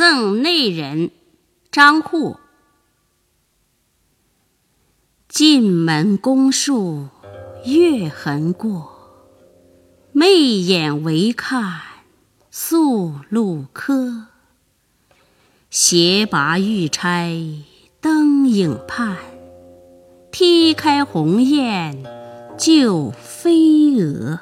赠内人，张祜。进门宫树月痕过，媚眼唯看宿路柯。斜拔玉钗灯影畔，踢开鸿雁救飞蛾。